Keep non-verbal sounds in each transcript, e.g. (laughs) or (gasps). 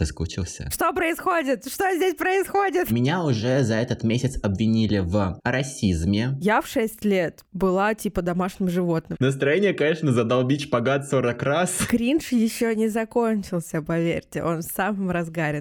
Соскучился. Что происходит? Что здесь происходит? Меня уже за этот месяц обвинили в расизме. Я в 6 лет была типа домашним животным. Настроение, конечно, задолбить шпагат 40 раз. Кринж еще не закончился, поверьте, он в самом разгаре.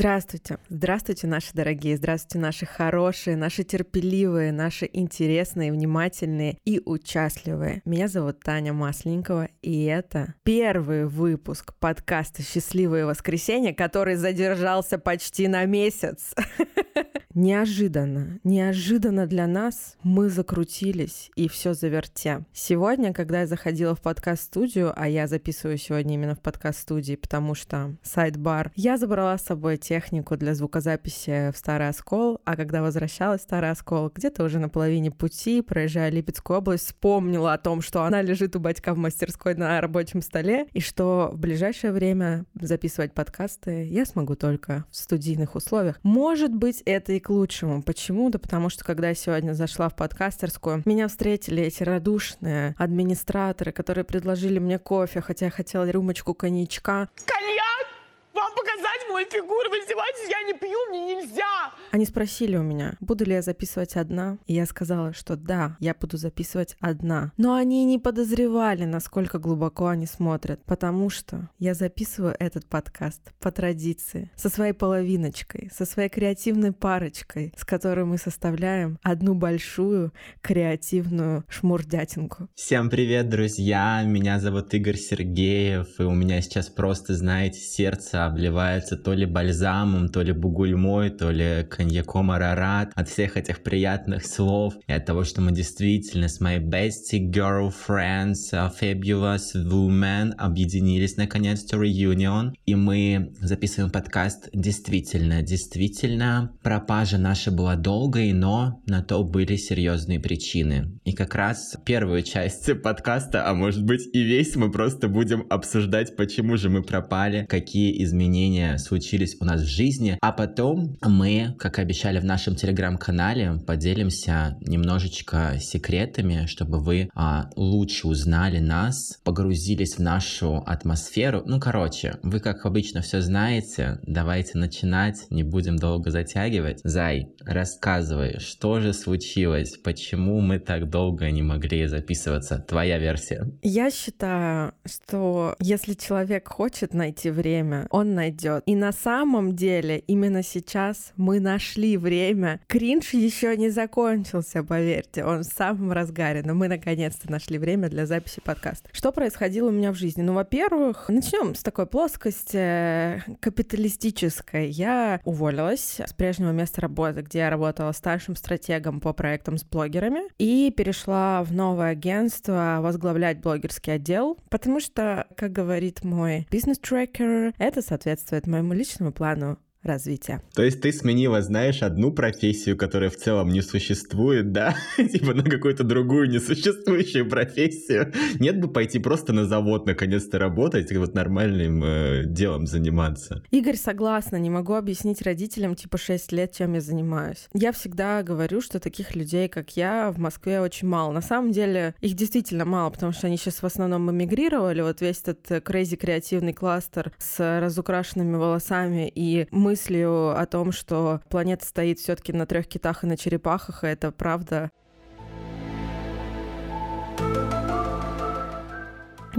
Здравствуйте. Здравствуйте, наши дорогие. Здравствуйте, наши хорошие, наши терпеливые, наши интересные, внимательные и участливые. Меня зовут Таня Масленникова, и это первый выпуск подкаста «Счастливое воскресенье», который задержался почти на месяц. (laughs) Неожиданно, неожиданно для нас мы закрутились и все завертя. Сегодня, когда я заходила в подкаст-студию, а я записываю сегодня именно в подкаст-студии, потому что сайт-бар, я забрала с собой технику для звукозаписи в Старый Оскол, а когда возвращалась в Старый Оскол, где-то уже на половине пути, проезжая Липецкую область, вспомнила о том, что она лежит у батька в мастерской на рабочем столе, и что в ближайшее время записывать подкасты я смогу только в студийных условиях. Может быть, это и к лучшему. Почему? Да потому что, когда я сегодня зашла в подкастерскую, меня встретили эти радушные администраторы, которые предложили мне кофе, хотя я хотела рюмочку коньячка. Коньяк! Вам показать мою фигуру? Вы издеваетесь? Я не пью, мне нельзя! Они спросили у меня, буду ли я записывать одна, и я сказала, что да, я буду записывать одна. Но они не подозревали, насколько глубоко они смотрят, потому что я записываю этот подкаст по традиции, со своей половиночкой, со своей креативной парочкой, с которой мы составляем одну большую креативную шмурдятинку. Всем привет, друзья! Меня зовут Игорь Сергеев, и у меня сейчас просто, знаете, сердце обливается то ли бальзамом, то ли бугульмой, то ли коньяком Арарат, от всех этих приятных слов и от того, что мы действительно с моей bestie girlfriends, uh, fabulous woman объединились наконец-то reunion, и мы записываем подкаст действительно, действительно, пропажа наша была долгой, но на то были серьезные причины. И как раз первую часть подкаста, а может быть и весь, мы просто будем обсуждать, почему же мы пропали, какие изменения случились у нас в жизни, а потом мы, как обещали в нашем телеграм-канале, поделимся немножечко секретами, чтобы вы а, лучше узнали нас, погрузились в нашу атмосферу. Ну, короче, вы, как обычно, все знаете. Давайте начинать, не будем долго затягивать. Зай, рассказывай, что же случилось, почему мы так долго не могли записываться? Твоя версия. Я считаю, что если человек хочет найти время, он найдет. И на самом деле именно сейчас мы нашли время. Кринж еще не закончился, поверьте, он в самом разгаре, но мы наконец-то нашли время для записи подкаста. Что происходило у меня в жизни? Ну, во-первых, начнем с такой плоскости э, капиталистической. Я уволилась с прежнего места работы, где я работала старшим стратегом по проектам с блогерами, и перешла в новое агентство возглавлять блогерский отдел, потому что, как говорит мой бизнес-трекер, это соответствует моему личному плану развития. То есть ты сменила, знаешь, одну профессию, которая в целом не существует, да? (laughs) типа на какую-то другую несуществующую профессию. Нет бы пойти просто на завод наконец-то работать и вот нормальным э, делом заниматься. Игорь, согласна, не могу объяснить родителям типа 6 лет, чем я занимаюсь. Я всегда говорю, что таких людей, как я, в Москве очень мало. На самом деле их действительно мало, потому что они сейчас в основном эмигрировали. Вот весь этот crazy креативный кластер с разукрашенными волосами и мы мыслью о том, что планета стоит все-таки на трех китах и на черепахах, и это правда.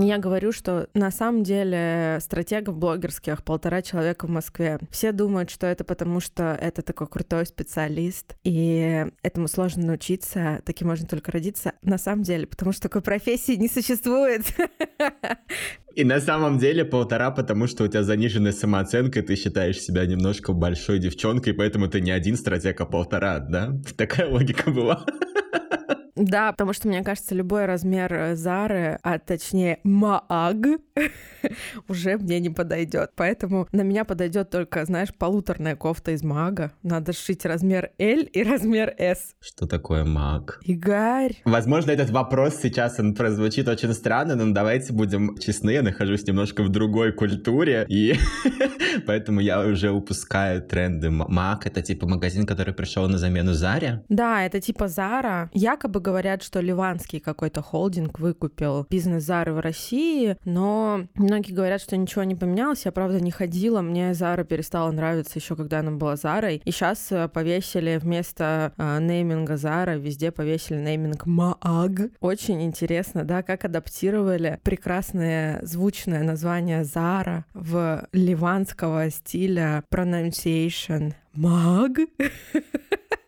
Я говорю, что на самом деле стратегов блогерских полтора человека в Москве. Все думают, что это потому, что это такой крутой специалист, и этому сложно научиться, таким можно только родиться. На самом деле, потому что такой профессии не существует. (laughs) И на самом деле полтора, потому что у тебя заниженная самооценка, и ты считаешь себя немножко большой девчонкой, поэтому ты не один стратег, а полтора, да? Такая логика была. (laughs) Да, потому что, мне кажется, любой размер э, Зары, а точнее Мааг, (laughs) уже мне не подойдет. Поэтому на меня подойдет только, знаешь, полуторная кофта из Маага. Надо сшить размер L и (laughs) размер S. Что такое Мааг? Игорь. Возможно, этот вопрос сейчас он прозвучит очень странно, но давайте будем честны, я нахожусь немножко в другой культуре, и (laughs) поэтому я уже упускаю тренды. Мааг — это типа магазин, который пришел на замену Заре? Да, это типа Зара. Якобы говорят, что ливанский какой-то холдинг выкупил бизнес Зары в России, но многие говорят, что ничего не поменялось. Я, правда, не ходила, мне Зара перестала нравиться еще когда она была Зарой. И сейчас э, повесили вместо э, нейминга Зара везде повесили нейминг Мааг. Очень интересно, да, как адаптировали прекрасное звучное название Зара в ливанского стиля pronunciation. Маг?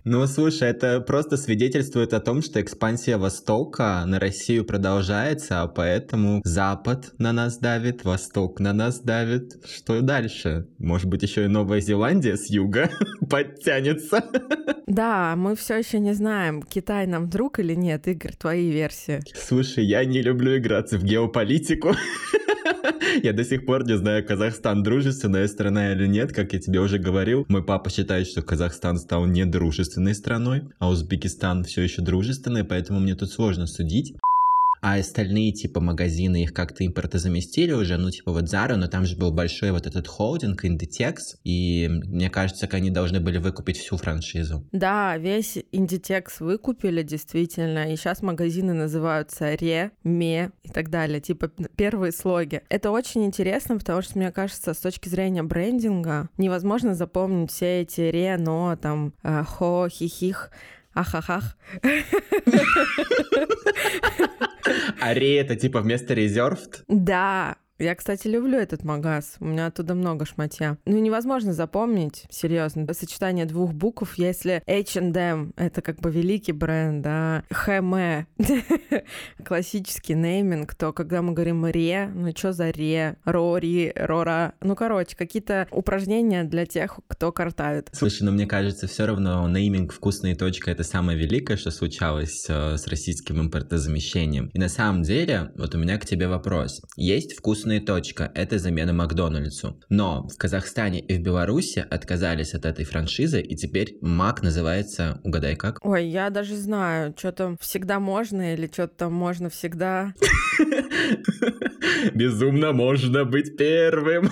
Ну, слушай, это просто свидетельствует о том, что экспансия Востока на Россию продолжается, а поэтому Запад на нас давит, Восток на нас давит. Что дальше? Может быть, еще и Новая Зеландия с юга (laughs) подтянется? Да, мы все еще не знаем, Китай нам друг или нет, Игорь, твои версии. Слушай, я не люблю играться в геополитику. (laughs) Я до сих пор не знаю, Казахстан дружественная страна или нет, как я тебе уже говорил. Мой папа считает, что Казахстан стал недружественной страной, а Узбекистан все еще дружественный, поэтому мне тут сложно судить а остальные типа магазины их как-то импортозаместили уже, ну типа вот Zara, но там же был большой вот этот холдинг Inditex, и мне кажется, они должны были выкупить всю франшизу. Да, весь Inditex выкупили действительно, и сейчас магазины называются Ре, Ме и так далее, типа первые слоги. Это очень интересно, потому что, мне кажется, с точки зрения брендинга невозможно запомнить все эти Ре, Но, там, э, Хо, Хихих, Ахахах. А ре это типа вместо reserved? Да, я, кстати, люблю этот магаз. У меня оттуда много шматья. Ну, невозможно запомнить, серьезно, сочетание двух букв, если H&M — это как бы великий бренд, да, Хэме — (laughs) классический нейминг, то когда мы говорим «ре», ну, что за «ре», «рори», «рора», ну, короче, какие-то упражнения для тех, кто картавит. Слушай, ну, мне кажется, все равно нейминг «вкусная точка» — это самое великое, что случалось э, с российским импортозамещением. И на самом деле, вот у меня к тебе вопрос. Есть вкус вкусная точка – это замена Макдональдсу. Но в Казахстане и в Беларуси отказались от этой франшизы, и теперь Мак называется, угадай как? Ой, я даже знаю, что там всегда можно или что там можно всегда. (laughs) Безумно можно быть первым.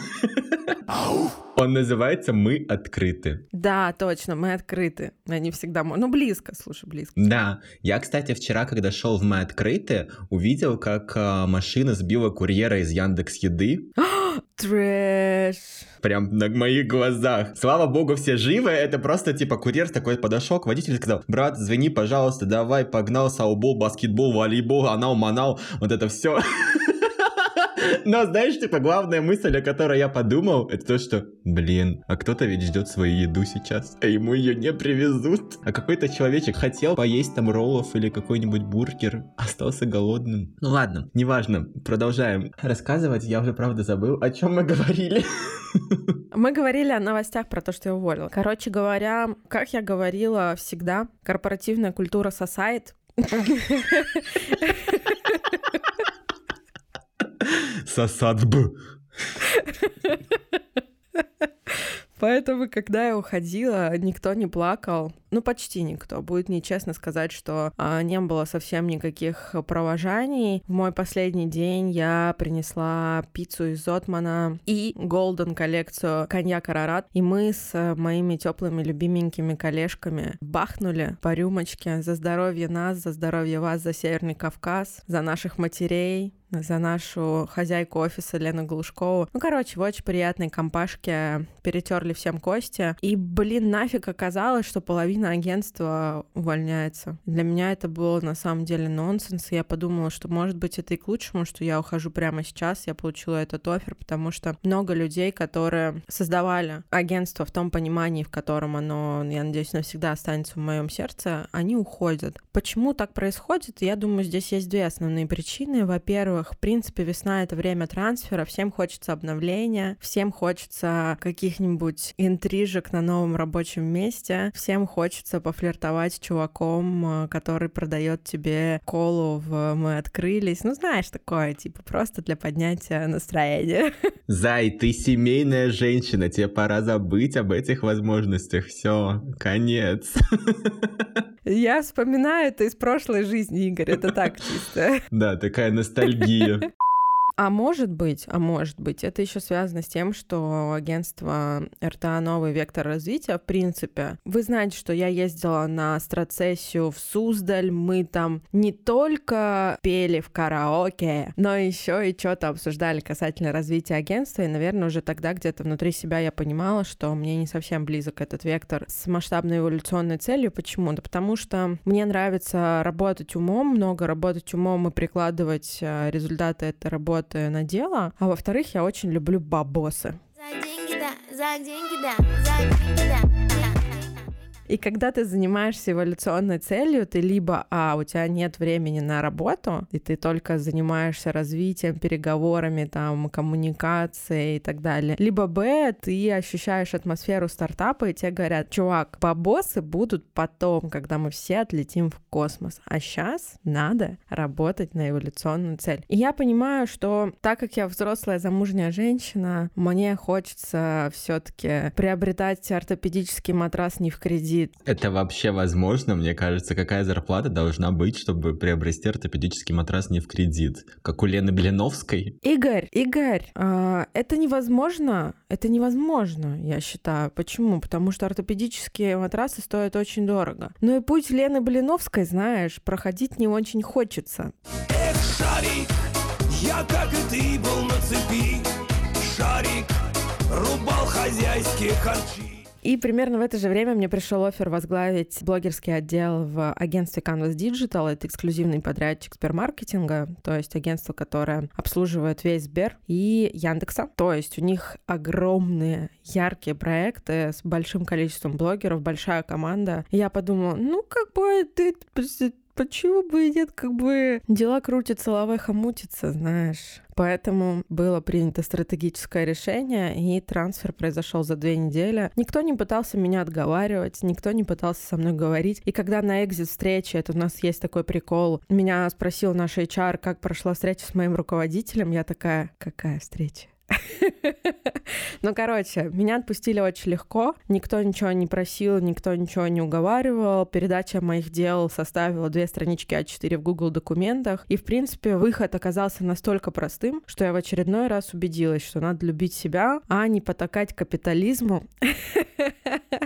(laughs) Он называется «Мы открыты». Да, точно, мы открыты. Они всегда... Ну, близко, слушай, близко. Да. Я, кстати, вчера, когда шел в «Мы открыты», увидел, как э, машина сбила курьера из Яндекс Еды. (gasps) Трэш. Прям на моих глазах. Слава богу, все живы. Это просто, типа, курьер такой подошел к водителю и сказал, брат, звони, пожалуйста, давай, погнал, саубол, баскетбол, волейбол, анал, манал, вот это все. (laughs) Но знаешь, типа, главная мысль, о которой я подумал, это то, что, блин, а кто-то ведь ждет свою еду сейчас, а ему ее не привезут. А какой-то человечек хотел поесть там роллов или какой-нибудь бургер, остался голодным. Ну ладно, неважно, продолжаем рассказывать. Я уже, правда, забыл, о чем мы говорили. Мы говорили о новостях про то, что я уволила. Короче говоря, как я говорила всегда, корпоративная культура сосает. Сосадб. Поэтому, когда я уходила, никто не плакал. Ну, почти никто. Будет нечестно сказать, что а, не было совсем никаких провожаний. В мой последний день я принесла пиццу из Зотмана и Голден коллекцию коньяк Арарат. И мы с моими теплыми любименькими коллежками бахнули по рюмочке за здоровье нас, за здоровье вас, за Северный Кавказ, за наших матерей, за нашу хозяйку офиса Лену Глушкову. Ну, короче, в очень приятной компашке перетерли всем кости. И, блин, нафиг оказалось, что половина агентства увольняется. Для меня это было на самом деле нонсенс. И я подумала, что, может быть, это и к лучшему, что я ухожу прямо сейчас. Я получила этот офер, потому что много людей, которые создавали агентство в том понимании, в котором оно, я надеюсь, навсегда останется в моем сердце, они уходят. Почему так происходит? Я думаю, здесь есть две основные причины. Во-первых, в принципе, весна — это время трансфера, всем хочется обновления, всем хочется каких-нибудь интрижек на новом рабочем месте, всем хочется пофлиртовать с чуваком, э, который продает тебе колу в «Мы открылись». Ну, знаешь, такое, типа, просто для поднятия настроения. (laughs) Зай, ты семейная женщина, тебе пора забыть об этих возможностях. Все, конец. (laughs) Я вспоминаю это из прошлой жизни, Игорь, это так чисто. Да, такая ностальгия. die (laughs) А может быть, а может быть, это еще связано с тем, что агентство РТА «Новый вектор развития», в принципе, вы знаете, что я ездила на страцессию в Суздаль, мы там не только пели в караоке, но еще и что-то обсуждали касательно развития агентства, и, наверное, уже тогда где-то внутри себя я понимала, что мне не совсем близок этот вектор с масштабной эволюционной целью. Почему? Да потому что мне нравится работать умом, много работать умом и прикладывать э, результаты этой работы на дело. А во-вторых, я очень люблю бабосы. За деньги, да, за деньги, да, за деньги, да. И когда ты занимаешься эволюционной целью, ты либо, а, у тебя нет времени на работу, и ты только занимаешься развитием, переговорами, там, коммуникацией и так далее, либо, б, ты ощущаешь атмосферу стартапа, и тебе говорят, чувак, бабосы будут потом, когда мы все отлетим в космос, а сейчас надо работать на эволюционную цель. И я понимаю, что так как я взрослая замужняя женщина, мне хочется все таки приобретать ортопедический матрас не в кредит, Это вообще возможно? Мне кажется, какая зарплата должна быть, чтобы приобрести ортопедический матрас не в кредит? Как у Лены Блиновской? Игорь, Игорь, э, это невозможно. Это невозможно, я считаю. Почему? Потому что ортопедические матрасы стоят очень дорого. Ну и путь Лены Блиновской, знаешь, проходить не очень хочется. Эх, шарик, я, как и ты, был на цепи. Шарик, рубал хозяйские харчи. И примерно в это же время мне пришел офер возглавить блогерский отдел в агентстве Canvas Digital. Это эксклюзивный подрядчик сбермаркетинга, то есть агентство, которое обслуживает весь Сбер и Яндекса. То есть у них огромные яркие проекты с большим количеством блогеров, большая команда. Я подумала, ну как бы ты почему бы и нет, как бы дела крутятся, лавой хомутится, знаешь. Поэтому было принято стратегическое решение, и трансфер произошел за две недели. Никто не пытался меня отговаривать, никто не пытался со мной говорить. И когда на экзит встрече, это у нас есть такой прикол, меня спросил наш HR, как прошла встреча с моим руководителем, я такая, какая встреча? (laughs) Ну, короче, меня отпустили очень легко. Никто ничего не просил, никто ничего не уговаривал. Передача моих дел составила две странички А4 в Google документах. И, в принципе, выход оказался настолько простым, что я в очередной раз убедилась, что надо любить себя, а не потакать капитализму. (laughs)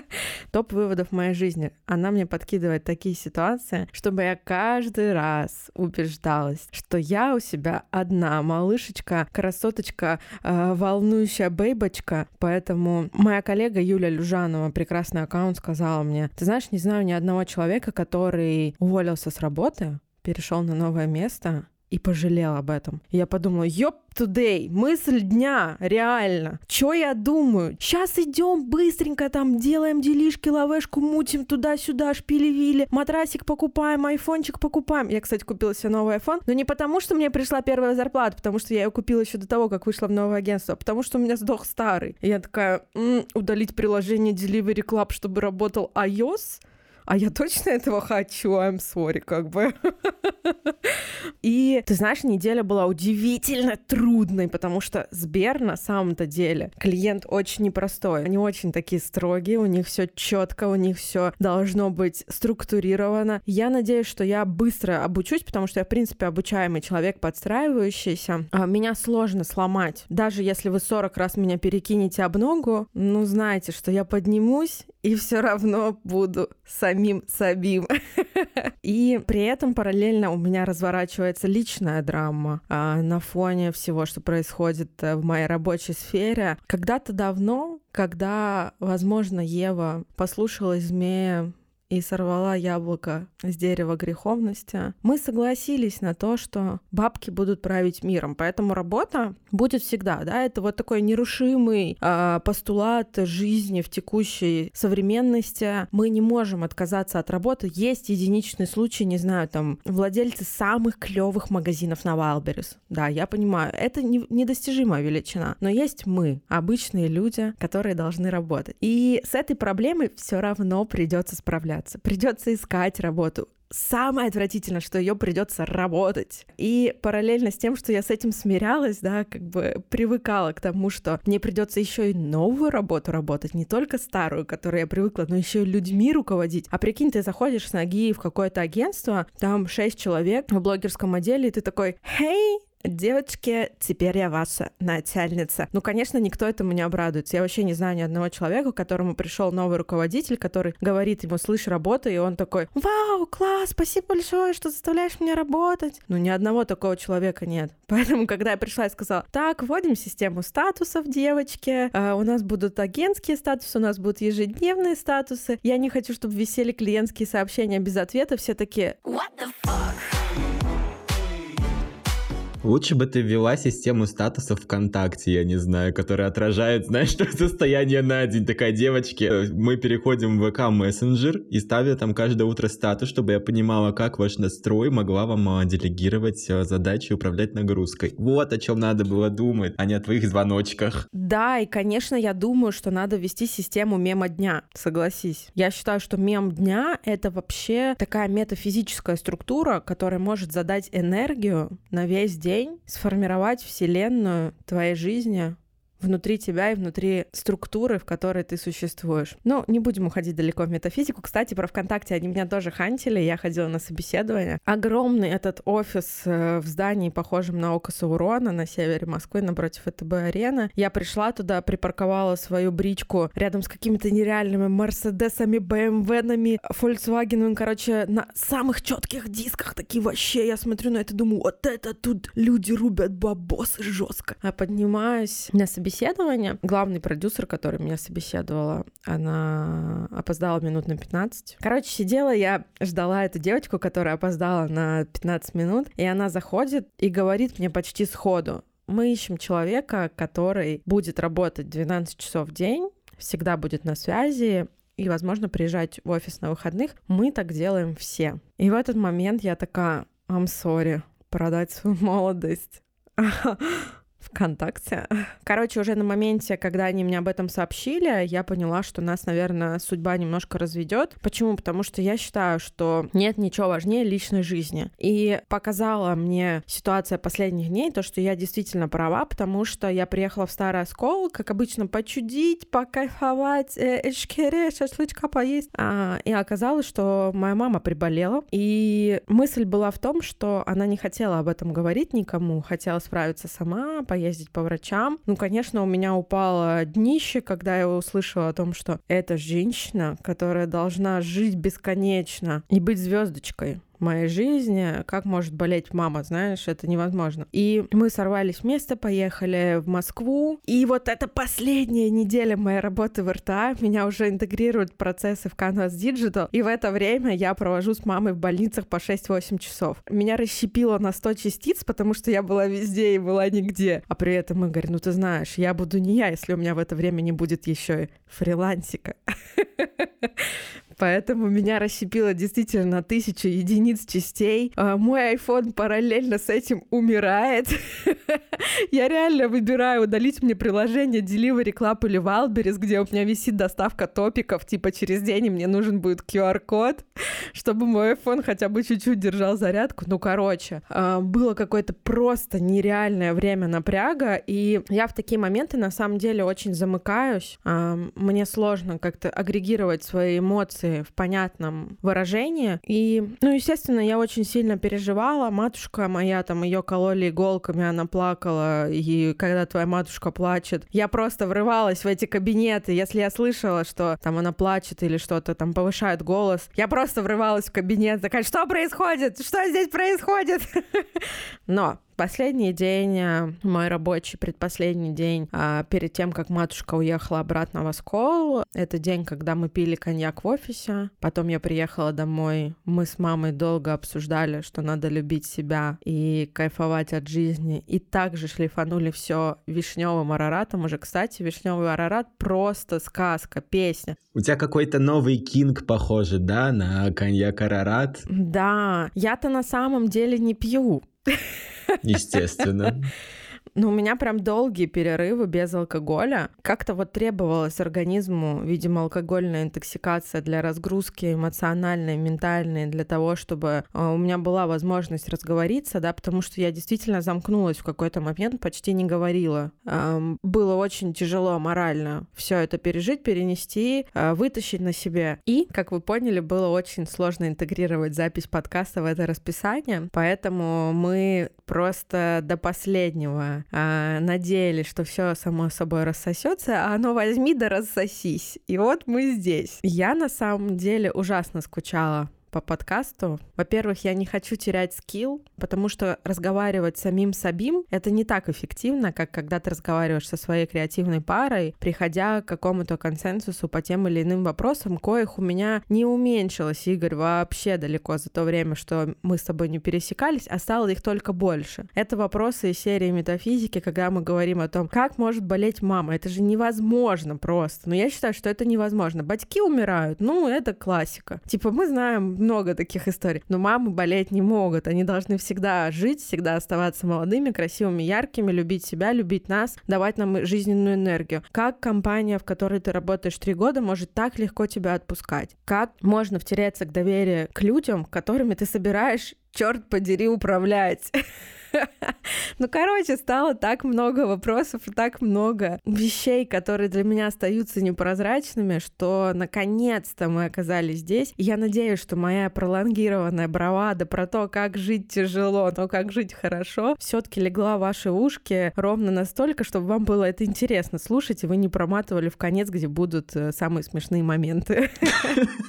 Топ выводов моей жизни. Она мне подкидывает такие ситуации, чтобы я каждый раз убеждалась, что я у себя одна малышечка, красоточка, Э, волнующая бейбочка, поэтому моя коллега Юля Люжанова, прекрасный аккаунт, сказала мне, ты знаешь, не знаю ни одного человека, который уволился с работы, перешел на новое место и пожалел об этом. Я подумала, ёп, today, мысль дня, реально. Чё я думаю? Сейчас идем быстренько там, делаем делишки, лавешку мутим туда-сюда, шпили-вили, матрасик покупаем, айфончик покупаем. Я, кстати, купила себе новый iPhone, но не потому, что мне пришла первая зарплата, потому что я ее купила еще до того, как вышла в новое агентство, а потому что у меня сдох старый. И я такая, м-м, удалить приложение Delivery Club, чтобы работал iOS — а я точно этого хочу, I'm sorry, как бы. И, ты знаешь, неделя была удивительно трудной, потому что Сбер на самом-то деле клиент очень непростой. Они очень такие строгие, у них все четко, у них все должно быть структурировано. Я надеюсь, что я быстро обучусь, потому что я, в принципе, обучаемый человек, подстраивающийся. А меня сложно сломать. Даже если вы 40 раз меня перекинете об ногу, ну, знаете, что я поднимусь и все равно буду самим собим. (laughs) И при этом параллельно у меня разворачивается личная драма а, на фоне всего, что происходит э, в моей рабочей сфере. Когда-то давно, когда, возможно, Ева послушала змея и сорвала яблоко с дерева греховности, мы согласились на то, что бабки будут править миром. Поэтому работа будет всегда, да, это вот такой нерушимый э, постулат жизни в текущей современности. Мы не можем отказаться от работы. Есть единичный случай, не знаю, там, владельцы самых клевых магазинов на Wildberries. Да, я понимаю, это не, недостижимая величина, но есть мы, обычные люди, которые должны работать. И с этой проблемой все равно придется справляться справляться, придется искать работу. Самое отвратительное, что ее придется работать. И параллельно с тем, что я с этим смирялась, да, как бы привыкала к тому, что мне придется еще и новую работу работать, не только старую, к которой я привыкла, но еще и людьми руководить. А прикинь, ты заходишь с ноги в какое-то агентство, там шесть человек в блогерском отделе, и ты такой, «Hey, девочки, теперь я ваша начальница. Ну, конечно, никто этому не обрадуется. Я вообще не знаю ни одного человека, к которому пришел новый руководитель, который говорит ему, слышь, работа, и он такой, вау, класс, спасибо большое, что заставляешь меня работать. Ну, ни одного такого человека нет. (laughs) Поэтому, когда я пришла и сказала, так, вводим систему статусов, девочки, э, у нас будут агентские статусы, у нас будут ежедневные статусы, я не хочу, чтобы висели клиентские сообщения без ответа, все такие, What the fuck? Лучше бы ты ввела систему статусов ВКонтакте, я не знаю, которая отражает, знаешь, (laughs) состояние на день. Такая, девочки, мы переходим в ВК мессенджер и ставят там каждое утро статус, чтобы я понимала, как ваш настрой, могла вам а, делегировать а, задачи, управлять нагрузкой. Вот о чем надо было думать, а не о твоих звоночках. Да, и, конечно, я думаю, что надо ввести систему мема дня, согласись. Я считаю, что мем дня — это вообще такая метафизическая структура, которая может задать энергию на весь день день сформировать вселенную твоей жизни внутри тебя и внутри структуры, в которой ты существуешь. Ну, не будем уходить далеко в метафизику. Кстати, про ВКонтакте они меня тоже хантили, я ходила на собеседование. Огромный этот офис э, в здании, похожем на Око Саурона на севере Москвы, напротив ВТБ-арены. Я пришла туда, припарковала свою бричку рядом с какими-то нереальными Мерседесами, БМВнами, Volkswagen, короче, на самых четких дисках такие вообще. Я смотрю на это, думаю, вот это тут люди рубят бабосы жестко. А поднимаюсь на собеседование собеседование. Главный продюсер, который меня собеседовала, она опоздала минут на 15. Короче, сидела я, ждала эту девочку, которая опоздала на 15 минут, и она заходит и говорит мне почти сходу, мы ищем человека, который будет работать 12 часов в день, всегда будет на связи, и, возможно, приезжать в офис на выходных. Мы так делаем все. И в этот момент я такая, I'm sorry, продать свою молодость. (laughs) ВКонтакте. Короче, уже на моменте, когда они мне об этом сообщили, я поняла, что нас, наверное, судьба немножко разведет. Почему? Потому что я считаю, что нет ничего важнее личной жизни. И показала мне ситуация последних дней то, что я действительно права, потому что я приехала в Старый Оскол, как обычно, почудить, покайфовать, э, эшкере, шашлычка поесть. А, и оказалось, что моя мама приболела. И мысль была в том, что она не хотела об этом говорить никому, хотела справиться сама, поездить по врачам. Ну, конечно, у меня упало днище, когда я услышала о том, что это женщина, которая должна жить бесконечно и быть звездочкой моей жизни, как может болеть мама, знаешь, это невозможно. И мы сорвались вместе, поехали в Москву, и вот это последняя неделя моей работы в РТА, меня уже интегрируют процессы в Canvas Digital, и в это время я провожу с мамой в больницах по 6-8 часов. Меня расщепило на 100 частиц, потому что я была везде и была нигде. А при этом мы говорим, ну ты знаешь, я буду не я, если у меня в это время не будет еще и фрилансика. (laughs) Поэтому меня расщепило действительно тысячу единиц частей. А, мой iPhone параллельно с этим умирает. (laughs) Я реально выбираю удалить мне приложение Delivery Club или Wildberries, где у меня висит доставка топиков, типа через день мне нужен будет QR-код, (laughs) чтобы мой iPhone хотя бы чуть-чуть держал зарядку. Ну, короче, а, было какое-то просто нереальное время напряга, и я в такие моменты на самом деле очень замыкаюсь. А, мне сложно как-то агрегировать свои эмоции эмоции в понятном выражении. И, ну, естественно, я очень сильно переживала. Матушка моя, там, ее кололи иголками, она плакала. И когда твоя матушка плачет, я просто врывалась в эти кабинеты. Если я слышала, что там она плачет или что-то там повышает голос, я просто врывалась в кабинет, такая, что происходит? Что здесь происходит? (laughs) Но Последний день, э, мой рабочий предпоследний день, а, перед тем, как матушка уехала обратно в Оскол, это день, когда мы пили коньяк в офисе. Потом я приехала домой. Мы с мамой долго обсуждали, что надо любить себя и кайфовать от жизни. И также шлифанули все вишневым араратом. Уже, кстати, вишневый арарат просто сказка, песня. У тебя какой-то новый кинг, похоже, да, на коньяк арарат? Да, я-то на самом деле не пью. Естественно. Но у меня прям долгие перерывы без алкоголя. Как-то вот требовалось организму, видимо, алкогольная интоксикация для разгрузки эмоциональной, ментальной, для того, чтобы э, у меня была возможность разговориться, да, потому что я действительно замкнулась в какой-то момент, почти не говорила. Эм, было очень тяжело морально все это пережить, перенести, э, вытащить на себе. И, как вы поняли, было очень сложно интегрировать запись подкаста в это расписание, поэтому мы просто до последнего э, надеялись, что все само собой рассосется, а оно возьми да рассосись. И вот мы здесь. Я на самом деле ужасно скучала по подкасту. Во-первых, я не хочу терять скилл, потому что разговаривать самим собим — это не так эффективно, как когда ты разговариваешь со своей креативной парой, приходя к какому-то консенсусу по тем или иным вопросам, коих у меня не уменьшилось, Игорь, вообще далеко за то время, что мы с тобой не пересекались, а стало их только больше. Это вопросы из серии метафизики, когда мы говорим о том, как может болеть мама. Это же невозможно просто. Но я считаю, что это невозможно. Батьки умирают, ну, это классика. Типа, мы знаем много таких историй. Но мамы болеть не могут. Они должны всегда жить, всегда оставаться молодыми, красивыми, яркими, любить себя, любить нас, давать нам жизненную энергию. Как компания, в которой ты работаешь три года, может так легко тебя отпускать? Как можно втереться к доверию к людям, которыми ты собираешь черт подери, управлять. (laughs) (laughs) Ну, короче, стало так много вопросов и так много вещей, которые для меня остаются непрозрачными, что наконец-то мы оказались здесь. И я надеюсь, что моя пролонгированная бравада про то, как жить тяжело, но как жить хорошо, все-таки легла в ваши ушки ровно настолько, чтобы вам было это интересно слушать, и вы не проматывали в конец, где будут э, самые смешные моменты.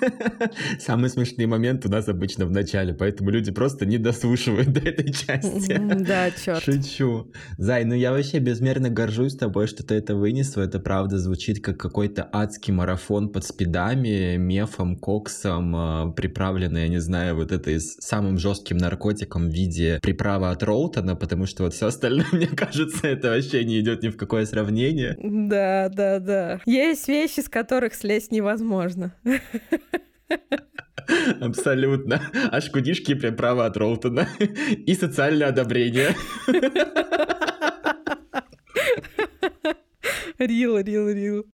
(laughs) Самые смешные моменты у нас обычно в начале, поэтому люди просто не дослушивают до этой части. Да, (laughs) черт. Шучу. Зай, ну я вообще безмерно горжусь тобой, что ты это вынесла. Это правда звучит как какой-то адский марафон под спидами, мефом, коксом, а, приправленный, я не знаю, вот этой самым жестким наркотиком в виде приправы от Роутона, потому что вот все остальное, (laughs) мне кажется, это вообще не идет ни в какое сравнение. Да, да, да. Есть вещи, с которых слезть невозможно. (laughs) Абсолютно. Аж кудишки прям право от Ролтона. И социальное одобрение. Рил, рил, рил.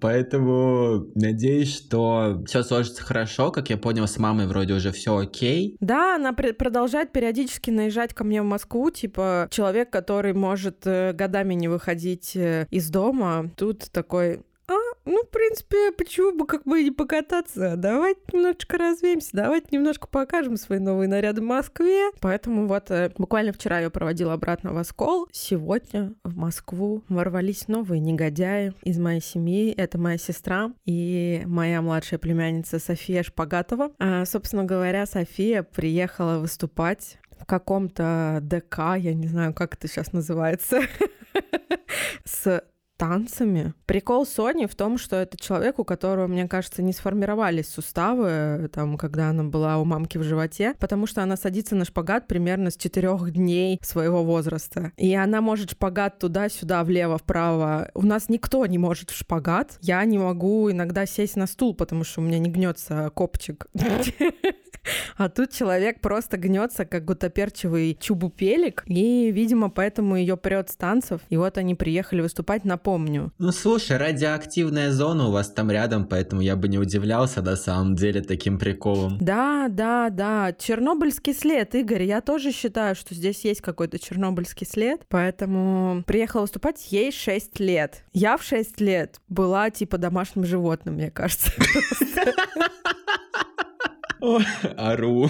Поэтому надеюсь, что все сложится хорошо. Как я понял, с мамой вроде уже все окей. Да, она продолжает периодически наезжать ко мне в Москву. Типа человек, который может э, годами не выходить э, из дома. Тут такой ну, в принципе, почему бы как бы и не покататься? Давайте немножечко развеемся, давайте немножко покажем свои новые наряды в Москве. Поэтому вот э, буквально вчера я проводила обратно в Оскол. Сегодня в Москву ворвались новые негодяи из моей семьи. Это моя сестра и моя младшая племянница София Шпагатова. А, собственно говоря, София приехала выступать в каком-то ДК, я не знаю, как это сейчас называется, (laughs) с танцами. Прикол Сони в том, что это человек, у которого, мне кажется, не сформировались суставы, там, когда она была у мамки в животе, потому что она садится на шпагат примерно с четырех дней своего возраста. И она может шпагат туда-сюда, влево, вправо. У нас никто не может в шпагат. Я не могу иногда сесть на стул, потому что у меня не гнется копчик. (laughs) (laughs) А тут человек просто гнется, как гутоперчивый чубупелик, и, видимо, поэтому ее прет с танцев. И вот они приехали выступать, напомню. Ну, слушай, радиоактивная зона у вас там рядом, поэтому я бы не удивлялся на самом деле таким приколом. Да, да, да. Чернобыльский след, Игорь. Я тоже считаю, что здесь есть какой-то чернобыльский след, поэтому приехала выступать ей 6 лет. Я в 6 лет была типа домашним животным, мне кажется. (laughs) (laughs) Ару.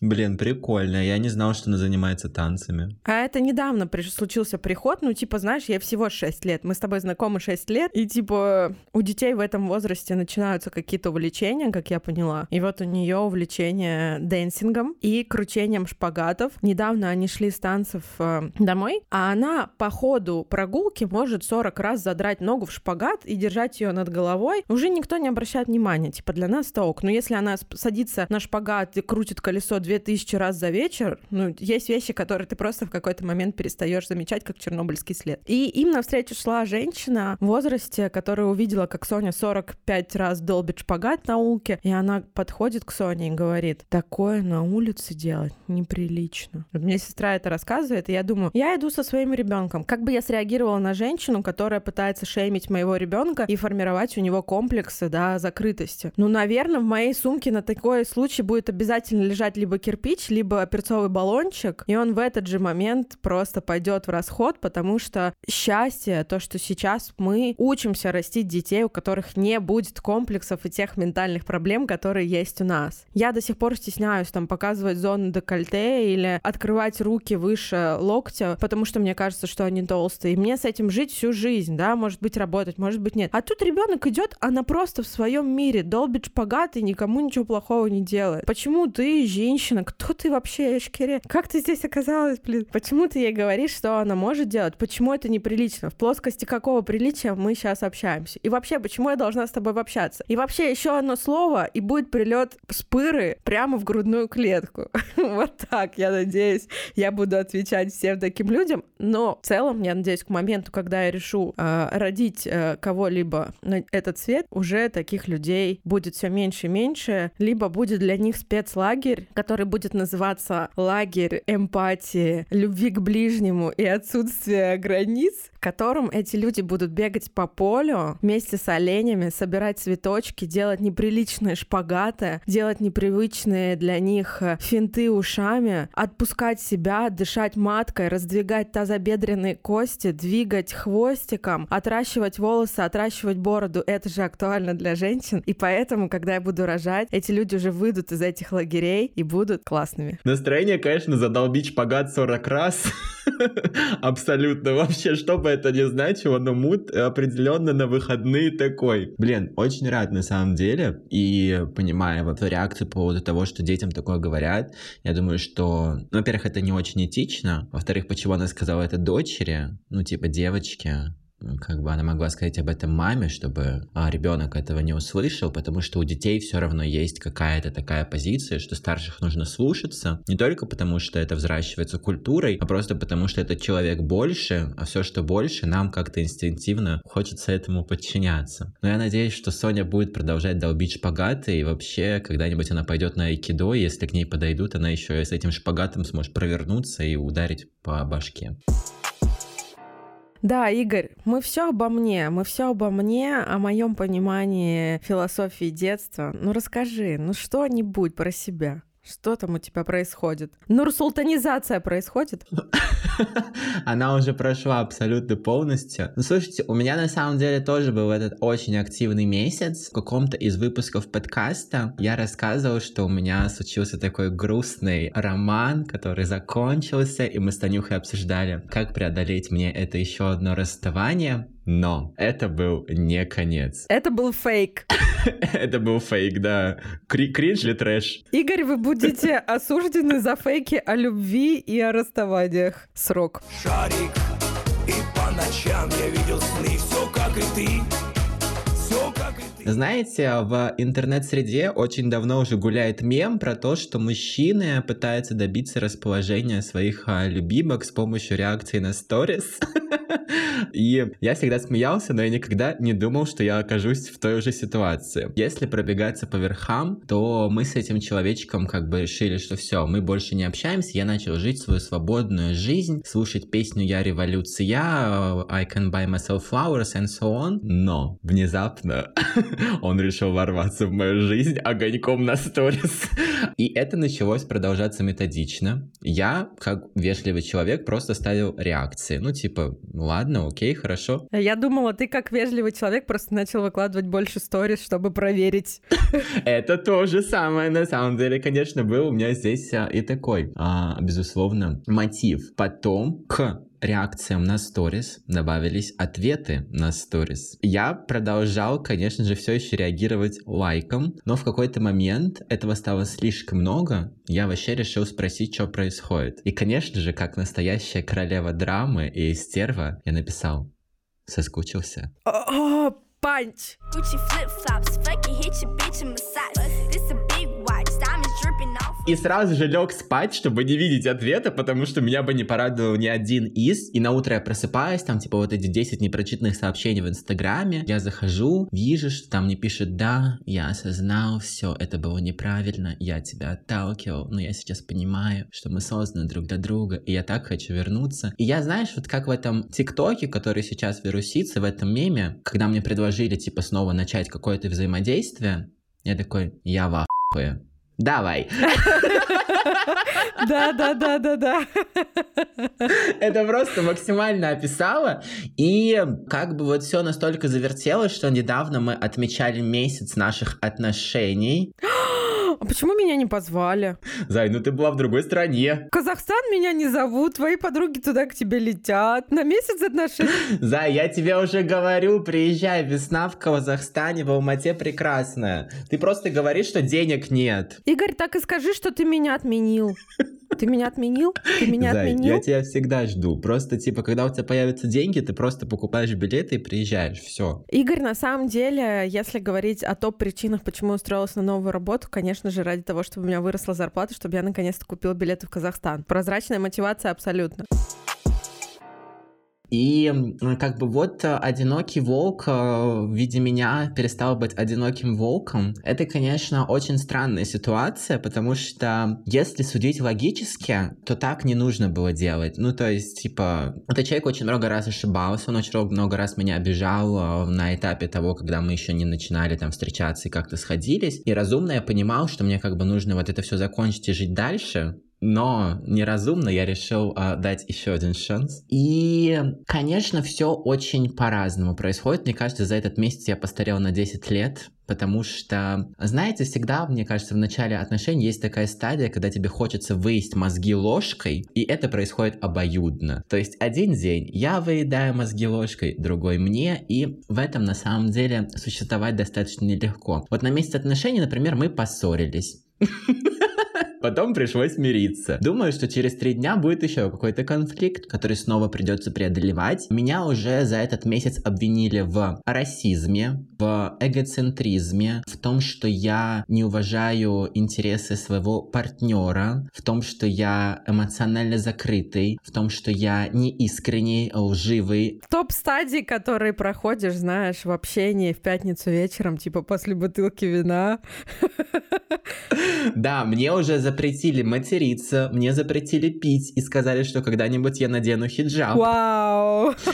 Блин, прикольно. Я не знал, что она занимается танцами. А это недавно случился приход. Ну, типа, знаешь, я всего 6 лет. Мы с тобой знакомы 6 лет. И, типа, у детей в этом возрасте начинаются какие-то увлечения, как я поняла. И вот у нее увлечение dancing ом и кручением шпагатов. Недавно они шли с танцев э, домой, а она по ходу прогулки может 40 раз задрать ногу в шпагат и держать ее над головой. Уже никто не обращает внимания. Типа, для нас это ок. Но если она садится на шпагат и крутит колесо 2000 раз за вечер, ну, есть вещи, которые ты просто в какой-то момент перестаешь замечать, как чернобыльский след. И им навстречу шла женщина в возрасте, которая увидела, как Соня 45 раз долбит шпагат на улке, и она подходит к Соне и говорит, такое на улице делать неприлично. Вот мне сестра это рассказывает, и я думаю, я иду со своим ребенком. Как бы я среагировала на женщину, которая пытается шеймить моего ребенка и формировать у него комплексы, да, закрытости? Ну, наверное, в моей сумке на такой случай будет обязательно лежать либо кирпич, либо перцовый баллончик, и он в этот же момент просто пойдет в расход, потому что счастье, то, что сейчас мы учимся растить детей, у которых не будет комплексов и тех ментальных проблем, которые есть у нас. Я до сих пор стесняюсь там показывать зону декольте или открывать руки выше локтя, потому что мне кажется, что они толстые. И мне с этим жить всю жизнь, да, может быть, работать, может быть, нет. А тут ребенок идет, она просто в своем мире долбит шпагат и никому ничего плохого не делает. Почему ты, женщина, кто ты вообще, Эшкере? Как ты здесь оказалась, блин? Почему ты ей говоришь, что она может делать? Почему это неприлично? В плоскости какого приличия мы сейчас общаемся? И вообще, почему я должна с тобой общаться? И вообще, еще одно слово, и будет прилет спыры прямо в грудную клетку. (laughs) вот так, я надеюсь, я буду отвечать всем таким людям. Но в целом, я надеюсь, к моменту, когда я решу э, родить э, кого-либо на этот свет, уже таких людей будет все меньше и меньше, либо будет для них спецлагерь, который будет называться лагерь эмпатии, любви к ближнему и отсутствия границ, котором эти люди будут бегать по полю вместе с оленями, собирать цветочки, делать неприличные шпагаты, делать непривычные для них э, финты ушами, отпускать себя, дышать маткой, раздвигать тазобедренные кости, двигать хвостиком, отращивать волосы, отращивать бороду. Это же актуально для женщин. И поэтому, когда я буду рожать, эти люди уже выйдут из этих лагерей и будут классными. Настроение, конечно, задолбить шпагат 40 раз. (laughs) Абсолютно. Вообще, что бы это ни значило, но мут определенно на выходные такой. Блин, очень рад на самом деле. И понимая вот реакцию по поводу того, что детям такое говорят, я думаю, что, ну, во-первых, это не очень этично. Во-вторых, почему она сказала это дочери, ну, типа девочке, как бы она могла сказать об этом маме, чтобы а, ребенок этого не услышал, потому что у детей все равно есть какая-то такая позиция, что старших нужно слушаться, не только потому, что это взращивается культурой, а просто потому, что этот человек больше, а все, что больше, нам как-то инстинктивно хочется этому подчиняться. Но я надеюсь, что Соня будет продолжать долбить шпагаты, и вообще, когда-нибудь она пойдет на айкидо, и если к ней подойдут, она еще с этим шпагатом сможет провернуться и ударить по башке. Да, Игорь, мы все обо мне, мы все обо мне, о моем понимании философии детства. Ну расскажи, ну что-нибудь про себя. Что там у тебя происходит? Нурсултанизация происходит? (laughs) Она уже прошла абсолютно полностью. Ну, слушайте, у меня на самом деле тоже был этот очень активный месяц. В каком-то из выпусков подкаста я рассказывал, что у меня случился такой грустный роман, который закончился, и мы с Танюхой обсуждали, как преодолеть мне это еще одно расставание. Но это был не конец. (laughs) Это был фейк. Это был фейк, да. Кри кринж или трэш? Игорь, вы будете (laughs) осуждены за фейки о любви и о расставаниях. Срок. Шарик, и по ночам я видел сны, все как и ты. Знаете, в интернет-среде очень давно уже гуляет мем про то, что мужчины пытаются добиться расположения своих а, любимок с помощью реакции на сторис. (laughs) И я всегда смеялся, но я никогда не думал, что я окажусь в той же ситуации. Если пробегаться по верхам, то мы с этим человечком как бы решили, что все, мы больше не общаемся. Я начал жить свою свободную жизнь, слушать песню «Я революция», «I can buy myself flowers» and so on. Но внезапно (laughs) он решил ворваться в мою жизнь огоньком на сторис. И это началось продолжаться методично. Я, как вежливый человек, просто ставил реакции. Ну, типа, ладно, окей, хорошо. Я думала, ты как вежливый человек просто начал выкладывать больше сторис, чтобы проверить. Это то же самое, на самом деле, конечно, был у меня здесь а, и такой, а, безусловно, мотив. Потом к реакциям на сторис добавились ответы на сторис. Я продолжал, конечно же, все еще реагировать лайком, но в какой-то момент этого стало слишком много, я вообще решил спросить, что происходит. И, конечно же, как настоящая королева драмы и стерва, я написал «Соскучился». Панч! Gucci flip-flops, fucking hit your bitch in massage. И сразу же лег спать, чтобы не видеть ответа, потому что меня бы не порадовал ни один из. И на утро я просыпаюсь, там типа вот эти 10 непрочитанных сообщений в Инстаграме. Я захожу, вижу, что там мне пишет, да, я осознал, все, это было неправильно, я тебя отталкивал, но я сейчас понимаю, что мы созданы друг для друга, и я так хочу вернуться. И я, знаешь, вот как в этом ТикТоке, который сейчас вирусится, в этом меме, когда мне предложили, типа, снова начать какое-то взаимодействие, я такой, я в ахуе. Давай. Да, да, да, да, да. Это просто максимально описала. И как бы вот все настолько завертелось, что недавно мы отмечали месяц наших отношений. (gasps) А почему меня не позвали? Зай, ну ты была в другой стране. В Казахстан меня не зовут, твои подруги туда к тебе летят. На месяц отношений. Зай, я тебе уже говорю, приезжай, весна в Казахстане, в Алмате прекрасная. Ты просто говоришь, что денег нет. Игорь, так и скажи, что ты меня отменил. Ты меня отменил? Ты меня Зай, отменил? я тебя всегда жду. Просто, типа, когда у тебя появятся деньги, ты просто покупаешь билеты и приезжаешь. Все. Игорь, на самом деле, если говорить о топ-причинах, почему устроилась на новую работу, конечно же, ради того, чтобы у меня выросла зарплата, чтобы я наконец-то купила билеты в Казахстан. Прозрачная мотивация абсолютно. И м, как бы вот э, одинокий волк э, в виде меня перестал быть одиноким волком. Это, конечно, очень странная ситуация, потому что если судить логически, то так не нужно было делать. Ну, то есть, типа, этот человек очень много раз ошибался, он очень много раз меня обижал на этапе того, когда мы еще не начинали там встречаться и как-то сходились. И разумно я понимал, что мне как бы нужно вот это все закончить и жить дальше, но неразумно я решил а, дать еще один шанс. И, конечно, все очень по-разному происходит. Мне кажется, за этот месяц я постарел на 10 лет. Потому что, знаете, всегда, мне кажется, в начале отношений есть такая стадия, когда тебе хочется выесть мозги ложкой, и это происходит обоюдно. То есть один день я выедаю мозги ложкой, другой мне, и в этом на самом деле существовать достаточно нелегко. Вот на месяц отношений, например, мы поссорились. (laughs) Потом пришлось мириться. Думаю, что через три дня будет еще какой-то конфликт, который снова придется преодолевать. Меня уже за этот месяц обвинили в расизме, в эгоцентризме, в том, что я не уважаю интересы своего партнера, в том, что я эмоционально закрытый, в том, что я не искренний, лживый. Топ-стадии, которые проходишь, знаешь, в общении в пятницу вечером, типа после бутылки вина. Да, мне уже запретили материться, мне запретили пить и сказали, что когда-нибудь я надену хиджаб. Вау! (laughs)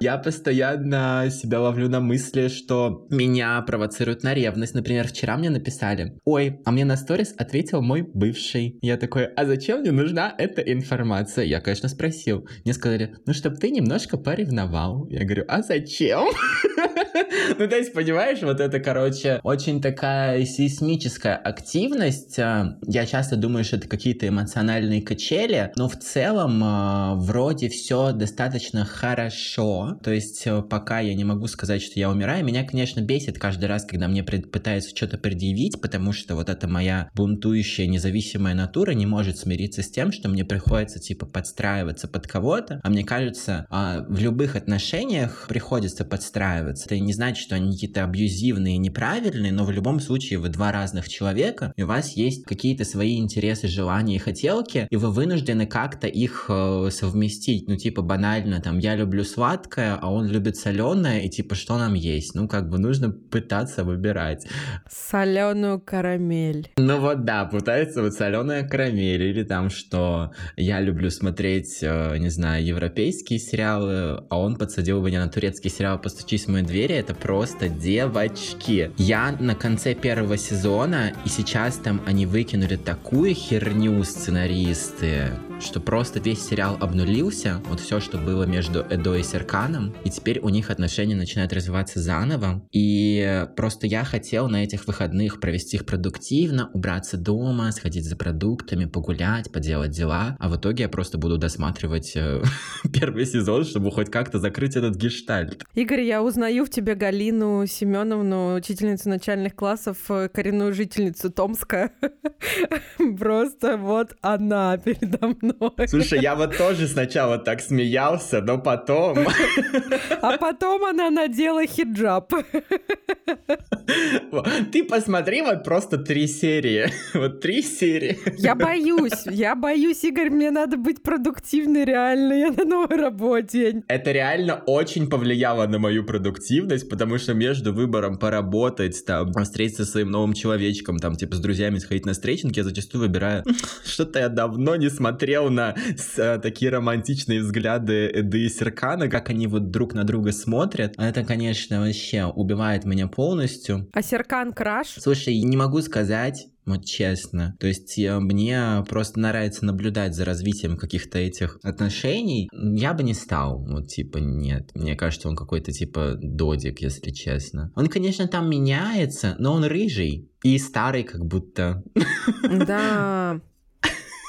Я постоянно себя ловлю на мысли, что меня провоцируют на ревность. Например, вчера мне написали, ой, а мне на сторис ответил мой бывший. Я такой, а зачем мне нужна эта информация? Я, конечно, спросил. Мне сказали, ну, чтобы ты немножко поревновал. Я говорю, а зачем? (laughs) (laughs) Ну, то есть, понимаешь, вот это, короче, очень такая сейсмическая активность. А, Я часто думаю, что это какие-то эмоциональные качели, но в целом а, вроде все достаточно хорошо. То есть, э, пока я не могу сказать, что я умираю, меня, конечно, бесит каждый раз, когда мне пытаются что-то предъявить, потому что вот эта моя бунтующая независимая натура не может смириться с тем, что мне приходится, типа, подстраиваться под кого-то. А мне кажется, а, в любых отношениях приходится подстраиваться. Это не значит, что они какие-то абьюзивные и неправильные, но в любом случае вы два разных человека, и у вас есть какие-то свои интересы, желания и хотелки, и вы вынуждены как-то их э, совместить. Ну, типа, банально, там, я люблю сладкое, а он любит соленое, и типа, что нам есть? Ну, как бы нужно пытаться выбирать. Соленую карамель. Ну вот да, пытается вот соленая карамель, или там, что я люблю смотреть, э, не знаю, европейские сериалы, а он подсадил меня на турецкий сериал «Постучись в мою дверь», это просто девочки. Я на конце первого сезона, и сейчас там они выкинули такую херню сценаристы, что просто весь сериал обнулился, вот все, что было между Эдо и Серканом, и теперь у них отношения начинают развиваться заново, и просто я хотел на этих выходных провести их продуктивно, убраться дома, сходить за продуктами, погулять, поделать дела, а в итоге я просто буду досматривать э, (laughs) первый сезон, чтобы хоть как-то закрыть этот гештальт. Игорь, я узнаю в тебе Галину Семеновну, учительницу начальных классов, э, коренную жительницу Томска. (laughs) Просто вот она передо мной. Слушай, я вот тоже сначала так смеялся, но потом... А потом она надела хиджаб. Ты посмотри вот просто три серии. Вот три серии. Я боюсь, я боюсь, Игорь, мне надо быть продуктивной реально, я на новой работе. Это реально очень повлияло на мою продуктивность, потому что между выбором поработать, там, встретиться со своим новым человечком, там, типа, с друзьями сходить на стрейчинг, я зачастую выбираю (laughs) что-то я давно не смотрел на с, а, такие романтичные взгляды Эды и Серкана, как они вот друг на друга смотрят. Это, конечно, вообще убивает меня полностью. А Серкан краш? Слушай, не могу сказать, вот честно. То есть э, мне просто нравится наблюдать за развитием каких-то этих отношений. Я бы не стал, вот типа нет. Мне кажется, он какой-то типа додик, если честно. Он, конечно, там меняется, но он рыжий и старый как будто. Да.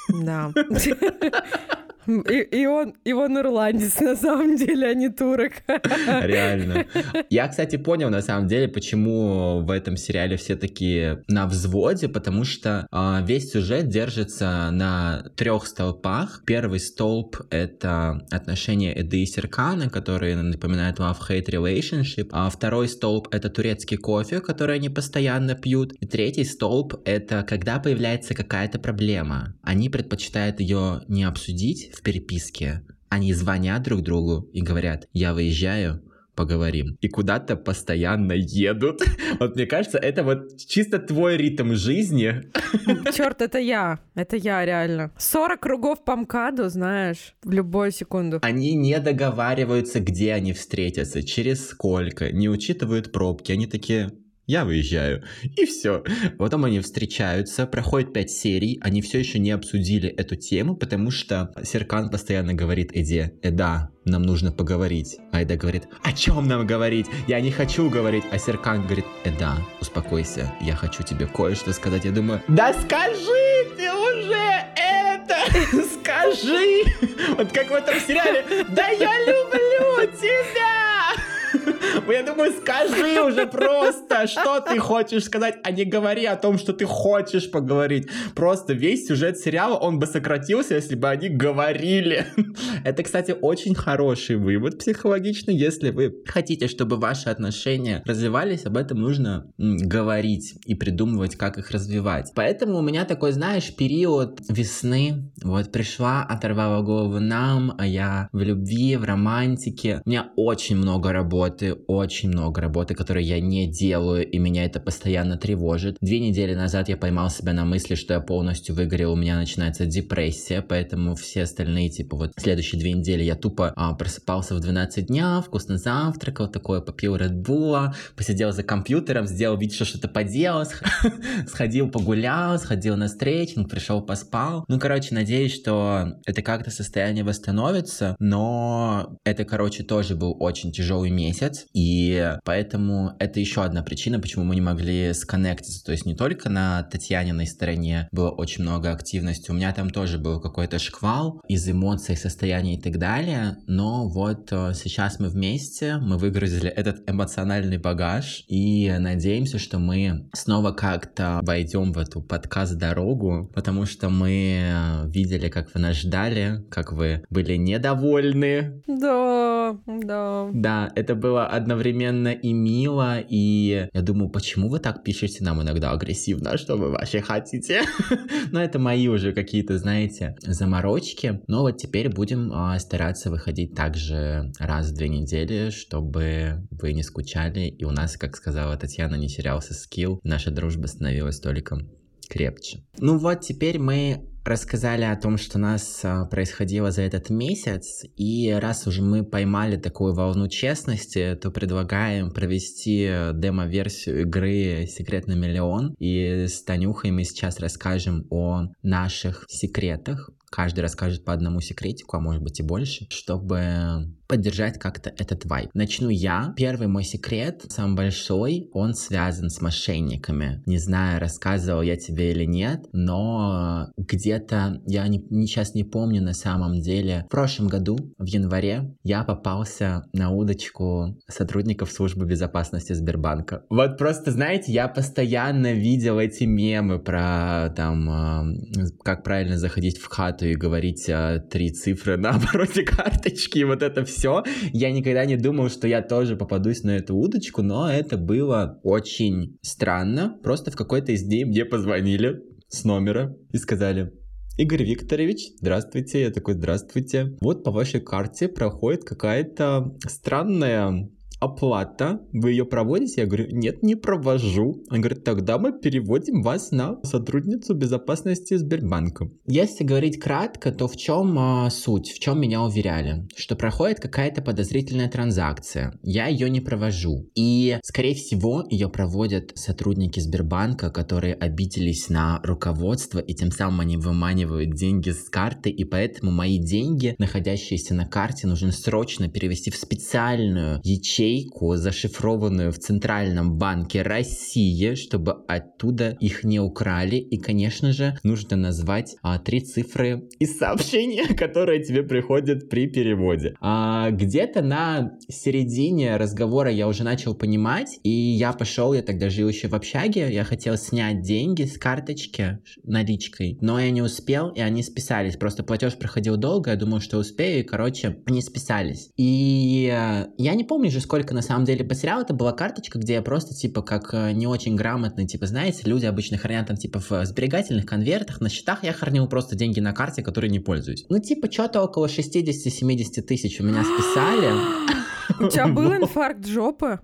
Да. (laughs) И, и, он, и он ирландец, (laughs) на самом деле, а не турок. (laughs) Реально. Я, кстати, понял, на самом деле, почему в этом сериале все такие на взводе, потому что э, весь сюжет держится на трех столпах. Первый столб — это отношения Эды и Серкана, которые напоминают love-hate relationship. А второй столб — это турецкий кофе, который они постоянно пьют. И третий столб — это когда появляется какая-то проблема. Они предпочитают ее не обсудить, в переписке. Они звонят друг другу и говорят, я выезжаю, поговорим. И куда-то постоянно едут. (laughs) Вот мне кажется, это вот чисто твой ритм жизни. (laughs) Черт, это я. Это я реально. 40 кругов по МКАДу, знаешь, в любую секунду. Они не договариваются, где они встретятся, через сколько, не учитывают пробки. Они такие, я выезжаю. И все. Потом они встречаются, проходит пять серий, они все еще не обсудили эту тему, потому что Серкан постоянно говорит Эде, Эда, нам нужно поговорить. А Эда говорит, о чем нам говорить? Я не хочу говорить. А Серкан говорит, Эда, успокойся, я хочу тебе кое-что сказать. Я думаю, да скажи ты уже это! (laughs) Скажи! Вот как в этом сериале, да я люблю тебя! Я думаю, скажи уже просто, что ты хочешь сказать, а не говори о том, что ты хочешь поговорить. Просто весь сюжет сериала, он бы сократился, если бы они говорили. Это, кстати, очень хороший вывод психологичный. Если вы хотите, чтобы ваши отношения развивались, об этом нужно говорить и придумывать, как их развивать. Поэтому у меня такой, знаешь, период весны. Вот пришла, оторвала голову нам, а я в любви, в романтике. У меня очень много работы, очень много работы, которую я не делаю, и меня это постоянно тревожит. Две недели назад я поймал себя на мысли, что я полностью выгорел, у меня начинается депрессия, поэтому все остальные, типа, вот следующие две недели я тупо а, просыпался в 12 дня, вкусно завтракал, такое, попил Red Bull, посидел за компьютером, сделал вид, что что-то поделал, (laughs) сходил погулял, сходил на стретчинг, пришел поспал. Ну, короче, надеюсь, что это как-то состояние восстановится, но это, короче, тоже был очень тяжелый месяц, и поэтому это еще одна причина, почему мы не могли сконнектиться. То есть не только на Татьяниной стороне было очень много активности, у меня там тоже был какой-то шквал из эмоций, состояний и так далее, но вот э, сейчас мы вместе, мы выгрузили этот эмоциональный багаж и надеемся, что мы снова как-то войдем в эту подкаст-дорогу, потому что мы э, видели, как вы нас ждали, как вы были недовольны. Да, да. Да, это было одновременно и мило, и я думаю, почему вы так пишете нам иногда агрессивно, что вы вообще хотите? (laughs) Но это мои уже какие-то, знаете, заморочки. Но вот теперь будем а, стараться выходить также раз в две недели, чтобы вы не скучали, и у нас, как сказала Татьяна, не терялся скилл, наша дружба становилась только крепче. Ну вот, теперь мы рассказали о том, что у нас а, происходило за этот месяц, и раз уже мы поймали такую волну честности, то предлагаем провести демо-версию игры «Секрет на миллион», и с Танюхой мы сейчас расскажем о наших секретах, каждый расскажет по одному секретику, а может быть и больше, чтобы поддержать как-то этот вайб. Начну я. Первый мой секрет, самый большой, он связан с мошенниками. Не знаю, рассказывал я тебе или нет, но где-то, я не, сейчас не помню на самом деле, в прошлом году, в январе, я попался на удочку сотрудников службы безопасности Сбербанка. Вот просто, знаете, я постоянно видел эти мемы про там, как правильно заходить в хату и говорить три цифры на обороте карточки, и вот это все все. Я никогда не думал, что я тоже попадусь на эту удочку, но это было очень странно. Просто в какой-то из дней мне позвонили с номера и сказали, Игорь Викторович, здравствуйте. Я такой, здравствуйте. Вот по вашей карте проходит какая-то странная оплата, вы ее проводите? Я говорю, нет, не провожу. Он говорит, тогда мы переводим вас на сотрудницу безопасности Сбербанка. Если говорить кратко, то в чем а, суть, в чем меня уверяли? Что проходит какая-то подозрительная транзакция, я ее не провожу. И, скорее всего, ее проводят сотрудники Сбербанка, которые обиделись на руководство, и тем самым они выманивают деньги с карты, и поэтому мои деньги, находящиеся на карте, нужно срочно перевести в специальную ячейку ячейку, зашифрованную в Центральном банке России, чтобы оттуда их не украли. И, конечно же, нужно назвать а, три цифры из сообщения, (laughs) которые тебе приходят при переводе. А, где-то на середине разговора я уже начал понимать, и я пошел, я тогда жил еще в общаге, я хотел снять деньги с карточки наличкой, но я не успел, и они списались. Просто платеж проходил долго, я думал, что успею, и, короче, они списались. И э, я не помню же, сколько только на самом деле потерял, это была карточка, где я просто, типа, как э, не очень грамотный, типа, знаете, люди обычно хранят там, типа, в сберегательных конвертах, на счетах, я хранил просто деньги на карте, которые не пользуюсь. Ну, типа, что-то около 60-70 тысяч у меня (gasps) списали. У тебя был (laughs) инфаркт жопы?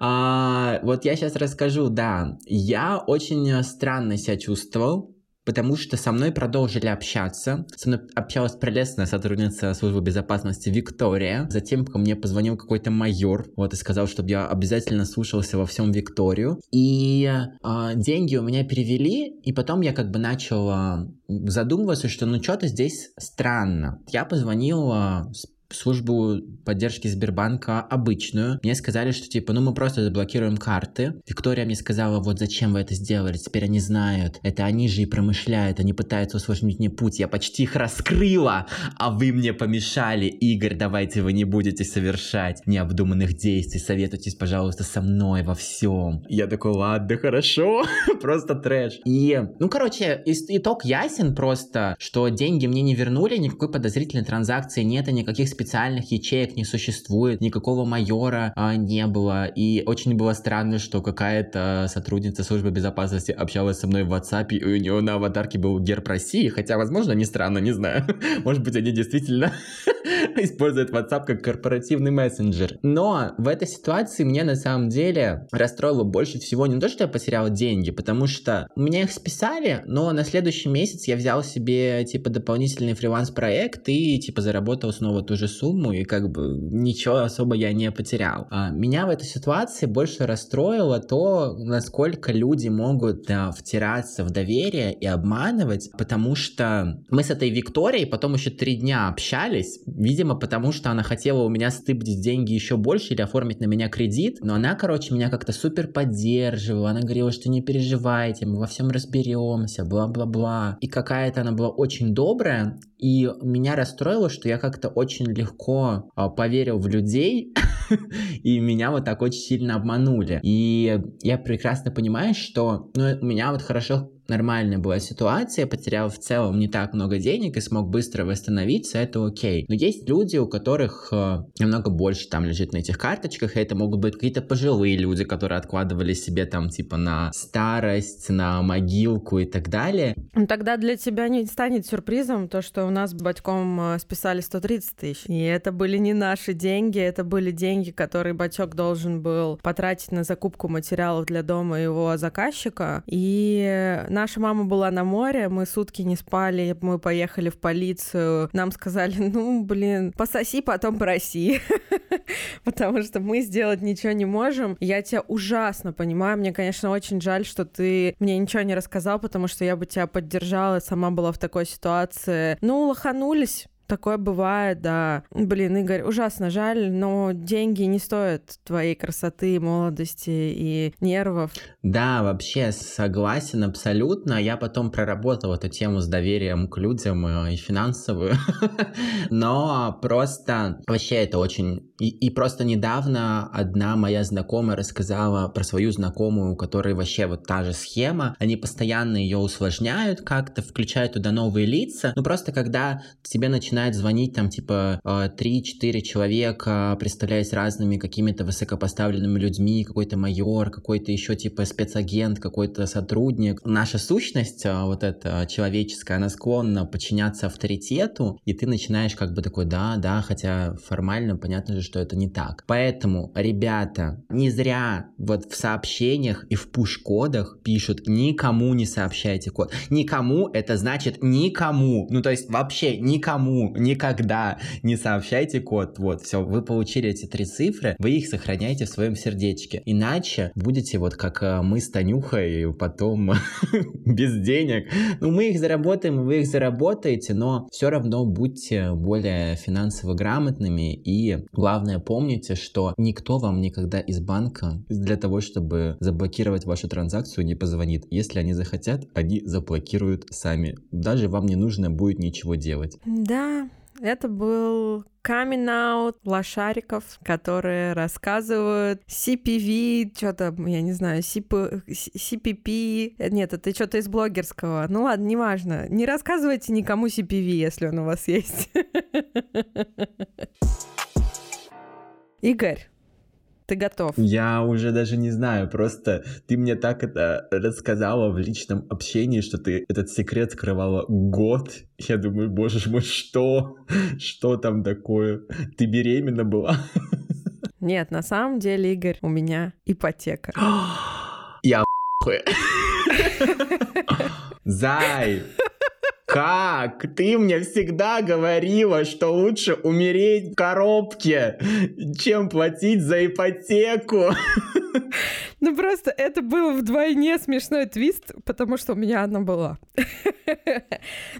А, вот я сейчас расскажу, да. Я очень странно себя чувствовал потому что со мной продолжили общаться. Со мной общалась прелестная сотрудница службы безопасности Виктория. Затем ко мне позвонил какой-то майор, вот, и сказал, чтобы я обязательно слушался во всем Викторию. И э, деньги у меня перевели, и потом я как бы начал э, задумываться, что ну что-то здесь странно. Я позвонил э, службу поддержки Сбербанка обычную. Мне сказали, что типа, ну мы просто заблокируем карты. Виктория мне сказала, вот зачем вы это сделали, теперь они знают. Это они же и промышляют, они пытаются усложнить мне путь. Я почти их раскрыла, а вы мне помешали. Игорь, давайте вы не будете совершать необдуманных действий. Советуйтесь, пожалуйста, со мной во всем. Я такой, ладно, хорошо. (laughs) просто трэш. И, ну, короче, итог ясен просто, что деньги мне не вернули, никакой подозрительной транзакции нет, никаких специальных ячеек не существует, никакого майора а, не было. И очень было странно, что какая-то сотрудница службы безопасности общалась со мной в WhatsApp, и у нее на аватарке был герб России, хотя, возможно, не странно, не знаю. (laughs) Может быть, они действительно (laughs) используют WhatsApp как корпоративный мессенджер. Но в этой ситуации мне на самом деле расстроило больше всего не то, что я потерял деньги, потому что меня их списали, но на следующий месяц я взял себе типа дополнительный фриланс-проект и типа заработал снова ту же же сумму, и как бы ничего особо я не потерял. А меня в этой ситуации больше расстроило то, насколько люди могут да, втираться в доверие и обманывать, потому что мы с этой Викторией потом еще три дня общались, видимо, потому что она хотела у меня стыбдить деньги еще больше или оформить на меня кредит, но она, короче, меня как-то супер поддерживала, она говорила, что не переживайте, мы во всем разберемся, бла-бла-бла. И какая-то она была очень добрая, и меня расстроило, что я как-то очень легко а, поверил в людей, (laughs) и меня вот так очень сильно обманули. И я прекрасно понимаю, что ну, меня вот хорошо нормальная была ситуация, потерял в целом не так много денег и смог быстро восстановиться, это окей. Но есть люди, у которых э, намного больше там лежит на этих карточках, и это могут быть какие-то пожилые люди, которые откладывали себе там типа на старость, на могилку и так далее. Ну, тогда для тебя не станет сюрпризом то, что у нас батьком э, списали 130 тысяч. И это были не наши деньги, это были деньги, которые батек должен был потратить на закупку материалов для дома его заказчика. И Наша мама была на море, мы сутки не спали, мы поехали в полицию. Нам сказали, ну, блин, пососи, потом проси. (laughs) Потому что мы сделать ничего не можем. Я тебя ужасно понимаю. Мне, конечно, очень жаль, что ты мне ничего не рассказал, потому что я бы тебя поддержала, сама была в такой ситуации. Ну, лоханулись Такое бывает, да. Блин, Игорь, ужасно жаль, но деньги не стоят твоей красоты, молодости и нервов. Да, вообще согласен абсолютно. Я потом проработал эту тему с доверием к людям э, и финансовую. (laughs) Но просто вообще это очень... И, просто недавно одна моя знакомая рассказала про свою знакомую, у которой вообще вот та же схема. Они постоянно ее усложняют как-то, включают туда новые лица. Но просто когда тебе начинают начинает звонить там типа 3-4 человека, представляясь разными какими-то высокопоставленными людьми, какой-то майор, какой-то еще типа спецагент, какой-то сотрудник. Наша сущность, вот эта человеческая, она склонна подчиняться авторитету, и ты начинаешь как бы такой, да, да, хотя формально понятно же, что это не так. Поэтому, ребята, не зря вот в сообщениях и в пуш-кодах пишут «никому не сообщайте код». Никому это значит никому. Ну, то есть вообще никому, никогда не сообщайте код. Вот, все, вы получили эти три цифры, вы их сохраняете в своем сердечке. Иначе будете вот как э, мы с Танюхой потом (laughs) без денег. Ну, мы их заработаем, вы их заработаете, но все равно будьте более финансово грамотными и главное помните, что никто вам никогда из банка для того, чтобы заблокировать вашу транзакцию, не позвонит. Если они захотят, они заблокируют сами. Даже вам не нужно будет ничего делать. Да, это был out лошариков, которые рассказывают CPV, что-то, я не знаю, CP, CPP. Нет, это что-то из блогерского. Ну ладно, неважно. Не рассказывайте никому CPV, если он у вас есть. (laughs) Игорь, ты готов? Я уже даже не знаю, просто ты мне так это рассказала в личном общении, что ты этот секрет скрывала год. Я думаю, боже мой, что? (laughs) Что там такое? Ты беременна была? (laughs) Нет, на самом деле, Игорь, у меня ипотека. (gasps) Я (laughs) Зай, как? Ты мне всегда говорила, что лучше умереть в коробке, чем платить за ипотеку. (laughs) Ну просто это был вдвойне смешной твист, потому что у меня она была. (laughs)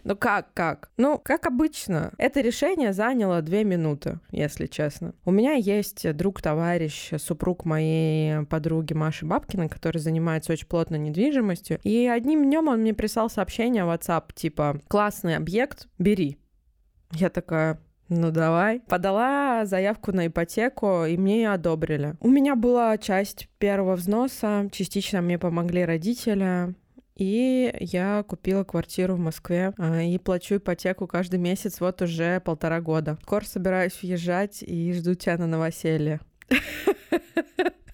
Ну как, как? Ну, как обычно. Это решение заняло две минуты, если честно. У меня есть друг, товарищ, супруг моей подруги Маши Бабкина, который занимается очень плотно недвижимостью. И одним днем он мне прислал сообщение в WhatsApp, типа, классный объект, бери. Я такая, ну давай. Подала заявку на ипотеку, и мне ее одобрили. У меня была часть первого взноса, частично мне помогли родители. И я купила квартиру в Москве а, и плачу ипотеку каждый месяц вот уже полтора года. Скоро собираюсь въезжать и жду тебя на новоселье. (laughs)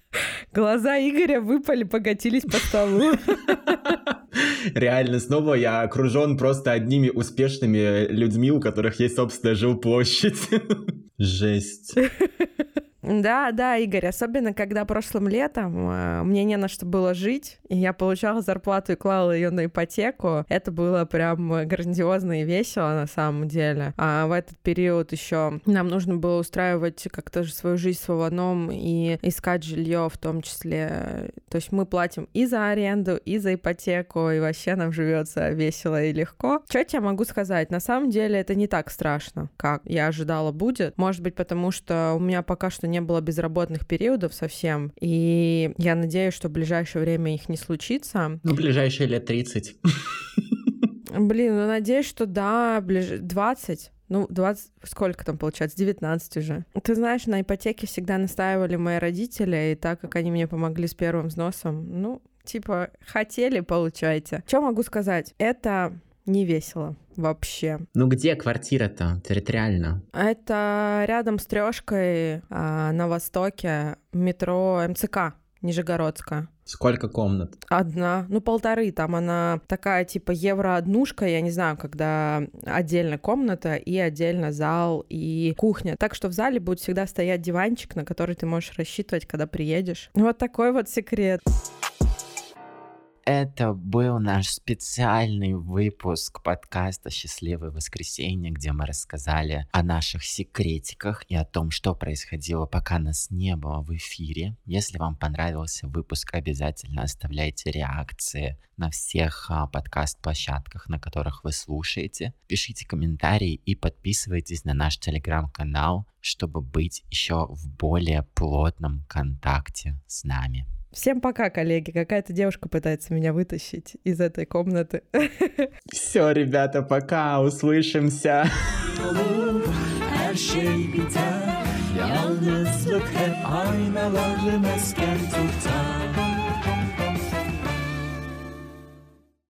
Глаза Игоря выпали, покатились по столу. (laughs) Реально, снова я окружен просто одними успешными людьми, у которых есть собственная жилплощадь. (laughs) Жесть. (laughs) Да, да, Игорь, особенно когда прошлым летом э, мне не на что было жить, и я получала зарплату и клала ее на ипотеку. Это было прям грандиозно и весело на самом деле. А в этот период еще нам нужно было устраивать как-то же свою жизнь с Вованом и искать жилье в том числе. То есть мы платим и за аренду, и за ипотеку, и вообще нам живется весело и легко. Что я могу сказать? На самом деле это не так страшно, как я ожидала будет. Может быть, потому что у меня пока что не было безработных периодов совсем, и я надеюсь, что в ближайшее время их не случится. Ну, ближайшие лет 30. Блин, ну надеюсь, что да, ближе 20. Ну, 20, сколько там получается? 19 уже. Ты знаешь, на ипотеке всегда настаивали мои родители, и так как они мне помогли с первым взносом, ну, типа, хотели, получайте. Что могу сказать? Это не весело вообще. Ну где квартира-то территориально? Это рядом с трешкой а, на востоке метро МЦК Нижегородская. Сколько комнат? Одна, ну полторы. Там она такая типа евро-однушка, я не знаю, когда отдельно комната и отдельно зал и кухня. Так что в зале будет всегда стоять диванчик, на который ты можешь рассчитывать, когда приедешь. Вот такой вот секрет. Это был наш специальный выпуск подкаста «Счастливое воскресенье», где мы рассказали о наших секретиках и о том, что происходило, пока нас не было в эфире. Если вам понравился выпуск, обязательно оставляйте реакции на всех а, подкаст-площадках, на которых вы слушаете. Пишите комментарии и подписывайтесь на наш телеграм-канал, чтобы быть еще в более плотном контакте с нами. Всем пока, коллеги. Какая-то девушка пытается меня вытащить из этой комнаты. Все, ребята, пока. Услышимся. Her şey biter Yalnızlık hep aynaları mesken tutar